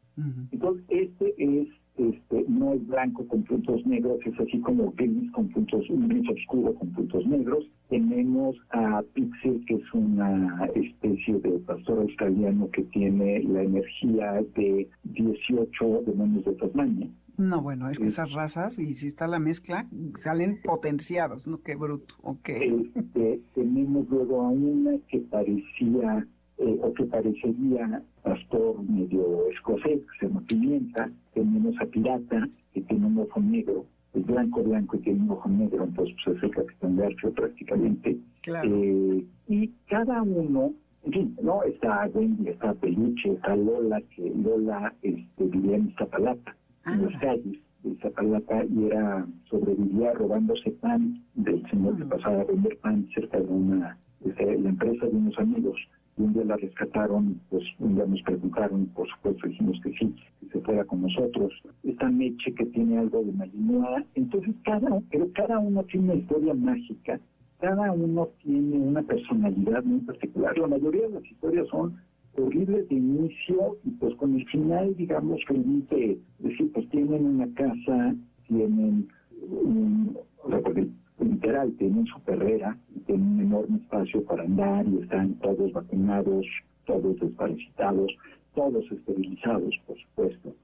Speaker 6: Entonces, este es este, no es blanco con puntos negros, es así como gris con puntos, un gris oscuro con puntos negros. Tenemos a Pixel, que es una especie de pastor australiano que tiene la energía de 18 demonios de Tasmania.
Speaker 1: No, bueno, es que esas razas, y si está la mezcla, salen potenciados, ¿no? Qué bruto, ok.
Speaker 6: Este, tenemos luego a una que parecía, eh, o que parecería pastor medio escocés, que se llama Pimienta. Tenemos a Pirata, que tiene un ojo negro, es blanco, blanco y tiene un ojo negro, entonces pues, es el capitán Garfio prácticamente. Eh, y cada uno en fin, ¿no? Está Wendy, está Peluche, está Lola, que Lola este, vivía en Iztapalapa en las calles de Zapalapa y era, sobrevivía robándose pan del señor que pasaba a vender pan cerca de una, de la empresa de unos amigos. Un día la rescataron, pues un día nos preguntaron, por supuesto dijimos que sí, que se fuera con nosotros. Esta Meche que tiene algo de Malinois. Entonces cada, pero cada uno tiene una historia mágica, cada uno tiene una personalidad muy particular. La mayoría de las historias son horribles de inicio y pues con el final, digamos, feliz de decir, pues tienen una casa, tienen un, porque literal, tienen su perrera, y tienen un enorme espacio para andar y están todos vacunados, todos desparasitados, todos esterilizados, por supuesto.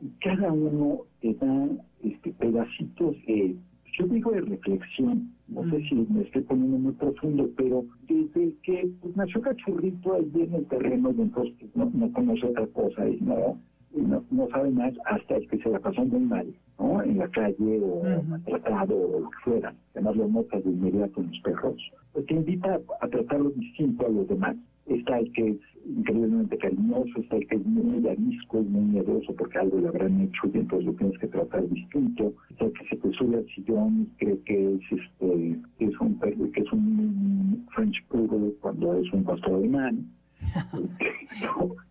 Speaker 6: Y cada uno te da este, pedacitos de yo digo de reflexión, no sé si me estoy poniendo muy profundo, pero desde que pues, nació cachorrito ahí en el terreno entonces pues, no, no, conoce otra cosa y no, no, sabe más hasta el que se la pasó muy mal, ¿no? En la calle o maltratado o lo que fuera. Además lo notas de inmediato en los perros. Pues te invita a tratarlo distinto a los demás está el que es increíblemente cariñoso, está el que es muy arisco y muy miedoso porque algo le habrán hecho y entonces lo tienes que tratar distinto, está el que se te sube al sillón y cree que es este es un perro, que es un French puro cuando es un pastor alemán.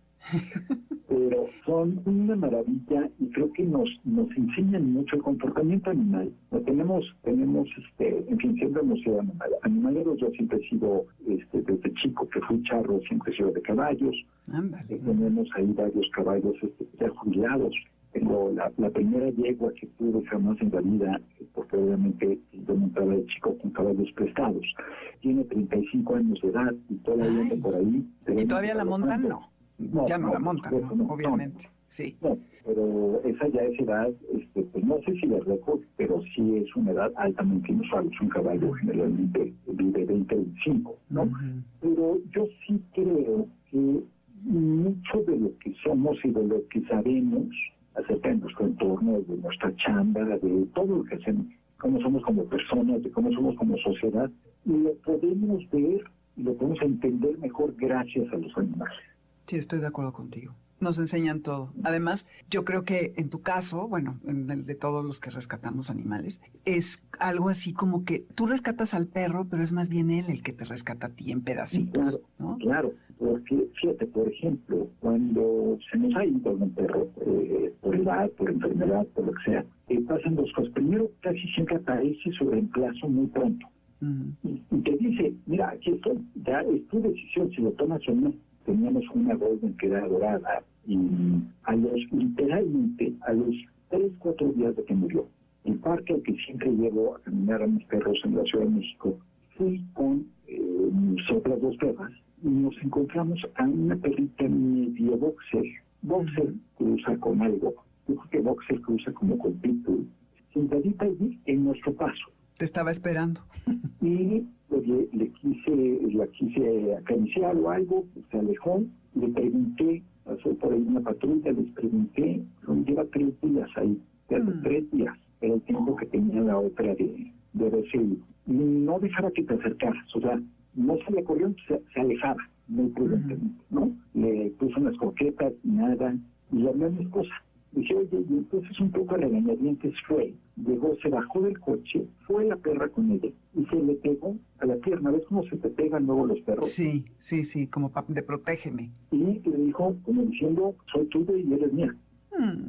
Speaker 6: pero son una maravilla y creo que nos nos enseñan mucho el comportamiento animal. No tenemos tenemos este, en fin, siempre hemos sido animal, animaleros. Yo siempre he sido este, desde chico que fui charro, siempre he sido de caballos. Tenemos ahí varios caballos este, ya jubilados. Tengo la, la, primera yegua que tuve jamás en la vida, porque obviamente yo montaba de chico con caballos prestados. Tiene 35 años de edad y todavía anda por ahí.
Speaker 1: ¿Y todavía la montan? No ya no, la montan, obviamente. Sí.
Speaker 6: pero esa ya es edad, este, pues no sé si la récord, pero sí es una edad altamente inusual. Es un caballo generalmente vive 20, 25, ¿no? Pero yo sí creo que mucho de lo que somos y de lo que sabemos acerca de nuestro entorno, de nuestra chamba, de todo lo que hacemos, cómo somos como personas, de cómo somos como sociedad, lo podemos ver y lo podemos entender mejor gracias a los animales.
Speaker 1: Sí, estoy de acuerdo contigo. Nos enseñan todo. Además, yo creo que en tu caso, bueno, en el de todos los que rescatamos animales, es algo así como que tú rescatas al perro, pero es más bien él el que te rescata a ti en pedacitos.
Speaker 6: Claro, ¿no? claro porque fíjate, por ejemplo, cuando se nos ha ido un perro eh, por edad, por enfermedad, por lo que sea, eh, pasan dos cosas. Primero, casi siempre aparece su reemplazo muy pronto. y, y, te dice, mira, aquí estoy, ya es tu decisión si lo tomas o no teníamos una Golden que era dorada y a los, literalmente, a los tres, cuatro días de que murió, el parque al que siempre llevo a caminar a mis perros en la Ciudad de México, fui con eh, mis otras dos perras y nos encontramos a una perrita medio boxer. Boxer cruza con algo. Yo creo que boxer cruza como con pitbull. Sentadita allí en nuestro paso.
Speaker 1: Te estaba esperando.
Speaker 6: y oye, le quise, la quise acariciar o algo, se alejó, le pregunté, pasó por ahí una patrulla, les pregunté, lleva tres días ahí, mm. tres días, era el tiempo que tenía la otra de, de Y no dejaba que te acercaras, o sea, no se le corrió, se, se alejaba, muy prudentemente, ¿no? Le puso unas coquetas, nada, y habló a mi esposa Dije, oye, y entonces un poco regañadientes fue, llegó, se bajó del coche, fue la perra con ella y se le pegó a la pierna. ¿Ves cómo se te pegan luego los perros?
Speaker 1: Sí, sí, sí, como de protégeme.
Speaker 6: Y le dijo, como diciendo, soy tuyo y eres mía. Hmm.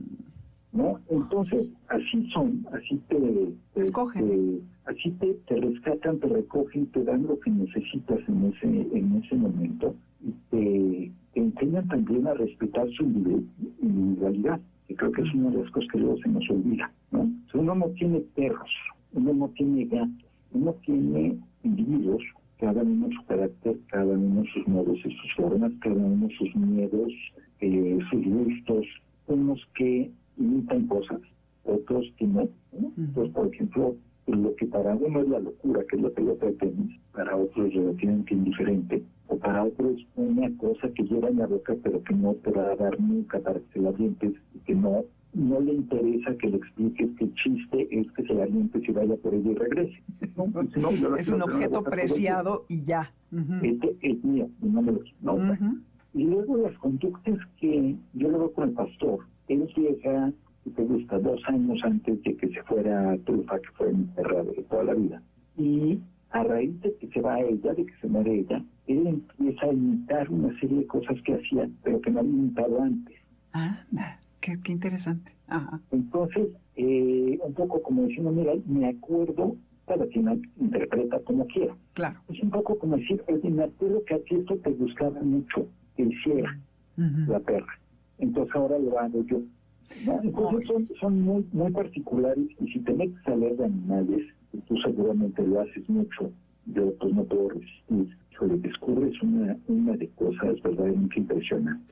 Speaker 6: ¿No? Entonces, así son, así te...
Speaker 1: Escogen.
Speaker 6: así te, te rescatan, te recogen, te dan lo que necesitas en ese, en ese momento y te, te enseñan también a respetar su individualidad y creo que es una de las cosas que luego se nos olvida. ¿no? uno no tiene perros, uno no tiene gatos, uno tiene individuos, cada uno su carácter, cada uno sus modos y sus formas, cada uno sus miedos, eh, sus gustos, unos que imitan cosas, otros que no. Entonces, por ejemplo, lo que para uno es la locura, que es la pelota de tenis, para otros es relativamente indiferente, o para otros una cosa que lleva en la boca pero que no te va a dar nunca para que se la dientes y que no no le interesa que le expliques que el chiste es que se la dientes y vaya por ella y regrese.
Speaker 5: es un objeto preciado y ya.
Speaker 6: Este es mío y no me lo no, Y luego las conductas que yo lo veo con el pastor, él llega te gusta, dos años antes de que se fuera Trufa, que fue de toda la vida. Y a raíz de que se va ella, de que se muere ella, imitar una serie de cosas que hacía, pero que no había imitado antes.
Speaker 5: Ah, qué, interesante.
Speaker 6: Entonces, eh, un poco como diciendo, mira, me acuerdo, cada quien interpreta como quiera.
Speaker 5: Claro.
Speaker 6: Es un poco como decir, me acuerdo que a ti esto te gustaba mucho que hiciera la perra. Entonces ahora lo hago yo. Entonces son, son muy, muy particulares y si te metes a leer de animales, tú seguramente lo haces mucho, yo pues no puedo resistir, le descubres una, una de cosas verdaderamente impresionantes.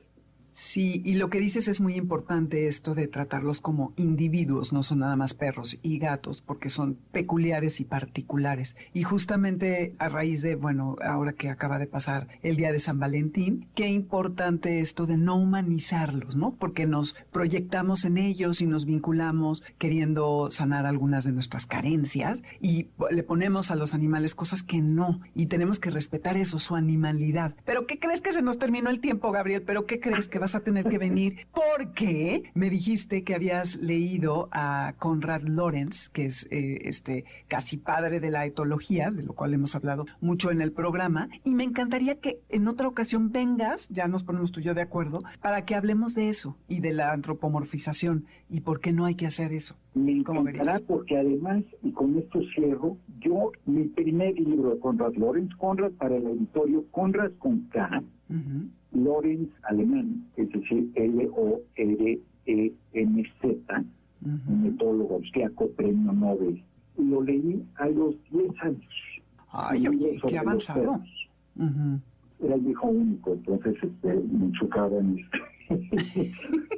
Speaker 5: Sí, y lo que dices es muy importante esto de tratarlos como individuos, no son nada más perros y gatos, porque son peculiares y particulares. Y justamente a raíz de, bueno, ahora que acaba de pasar el día de San Valentín, qué importante esto de no humanizarlos, ¿no? Porque nos proyectamos en ellos y nos vinculamos queriendo sanar algunas de nuestras carencias y le ponemos a los animales cosas que no, y tenemos que respetar eso, su animalidad. Pero ¿qué crees que se nos terminó el tiempo, Gabriel? ¿Pero qué crees que vas a tener que venir porque me dijiste que habías leído a Conrad Lorenz, que es eh, este casi padre de la etología, de lo cual hemos hablado mucho en el programa, y me encantaría que en otra ocasión vengas, ya nos ponemos tú y yo de acuerdo, para que hablemos de eso y de la antropomorfización y por qué no hay que hacer eso.
Speaker 6: Me encantará porque además, y con esto cierro, yo, mi primer libro de Conrad Lorenz, Conrad para el auditorio, Conrad con K, Lorenz alemán, es decir, L-O-R-E-N-Z, un metólogo austriaco, premio Nobel. Lo leí a los 10 años.
Speaker 5: Ay, qué avanzado.
Speaker 6: Era el hijo único, entonces este, me chocaba en esto.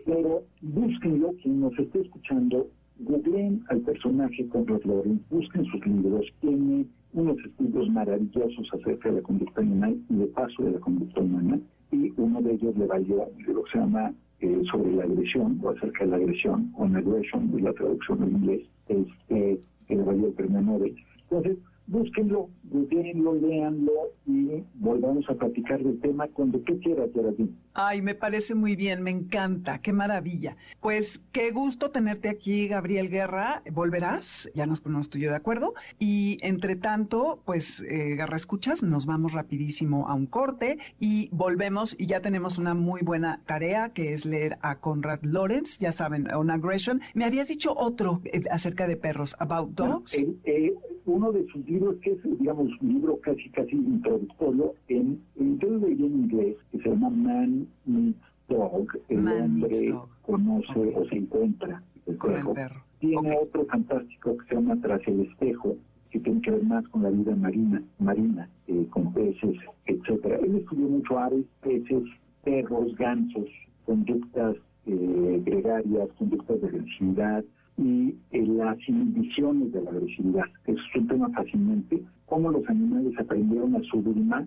Speaker 6: Pero búsquenlo, quien nos esté escuchando, googleen al personaje Conrad Lorenz, busquen sus libros, tiene unos estudios maravillosos acerca de la conducta animal y de paso de la conducta humana y uno de ellos le valió lo que se llama eh, sobre la agresión o acerca de la agresión, on aggression, y la traducción en inglés, este, que le valió el premio Nobel. Entonces, búsquenlo, googleenlo, léanlo y volvamos a platicar del tema cuando tú quieras, Geraldine.
Speaker 5: Ay, me parece muy bien, me encanta, qué maravilla. Pues qué gusto tenerte aquí, Gabriel Guerra. Volverás, ya nos ponemos tú y yo de acuerdo. Y entre tanto, pues, eh, Guerra Escuchas, nos vamos rapidísimo a un corte y volvemos y ya tenemos una muy buena tarea que es leer a Conrad Lorenz, ya saben, On Aggression. Me habías dicho otro eh, acerca de perros, About Dogs.
Speaker 6: Eh, uno de sus libros, que es, digamos, un libro casi, casi introductorio, en, yo lo leí en inglés, que se llama Man Meets Dog, el hombre conoce o se encuentra el perro. Tiene otro fantástico que se llama Tras el espejo, que tiene que ver más con la vida marina, marina eh, con peces, etcétera. Él estudió mucho aves, peces, perros, gansos, conductas eh, gregarias, conductas de agresividad, y eh, las inhibiciones de la agresividad. Es un tema fascinante, cómo los animales aprendieron a sublimar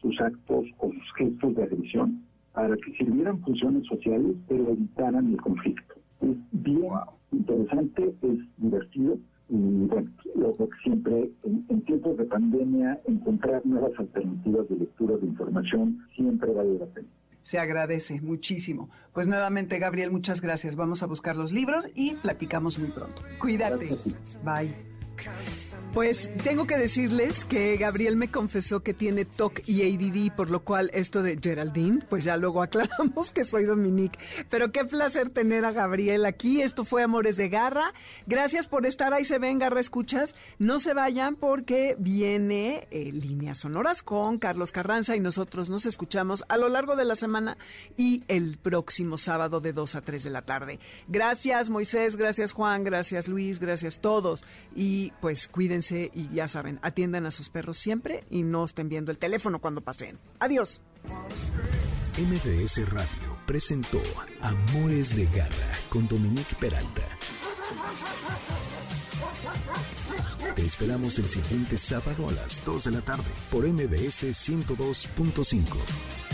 Speaker 6: sus actos o sus gestos de agresión para que sirvieran funciones sociales, pero evitaran el conflicto. Es bien interesante, es divertido y bueno, lo que siempre en, en, tiempos de pandemia encontrar nuevas alternativas de lectura de información siempre vale la pena
Speaker 5: se agradece muchísimo. Pues nuevamente, Gabriel, muchas gracias. Vamos a buscar los libros y platicamos muy pronto. Cuídate. Bye.
Speaker 1: Pues tengo que decirles que Gabriel me confesó que tiene TOC y ADD, por lo cual esto de Geraldine, pues ya luego aclaramos que soy Dominique. Pero qué placer tener a Gabriel aquí. Esto fue Amores de Garra. Gracias por estar ahí, se ven, Garra Escuchas. No se vayan porque viene eh, Líneas Sonoras con Carlos Carranza y nosotros nos escuchamos a lo largo de la semana y el próximo sábado de 2 a 3 de la tarde. Gracias, Moisés, gracias, Juan, gracias, Luis, gracias todos. Y pues cuídense y ya saben, atiendan a sus perros siempre y no estén viendo el teléfono cuando pasen. Adiós.
Speaker 2: MBS Radio presentó Amores de Garra con Dominique Peralta. Te esperamos el siguiente sábado a las 2 de la tarde por MBS 102.5.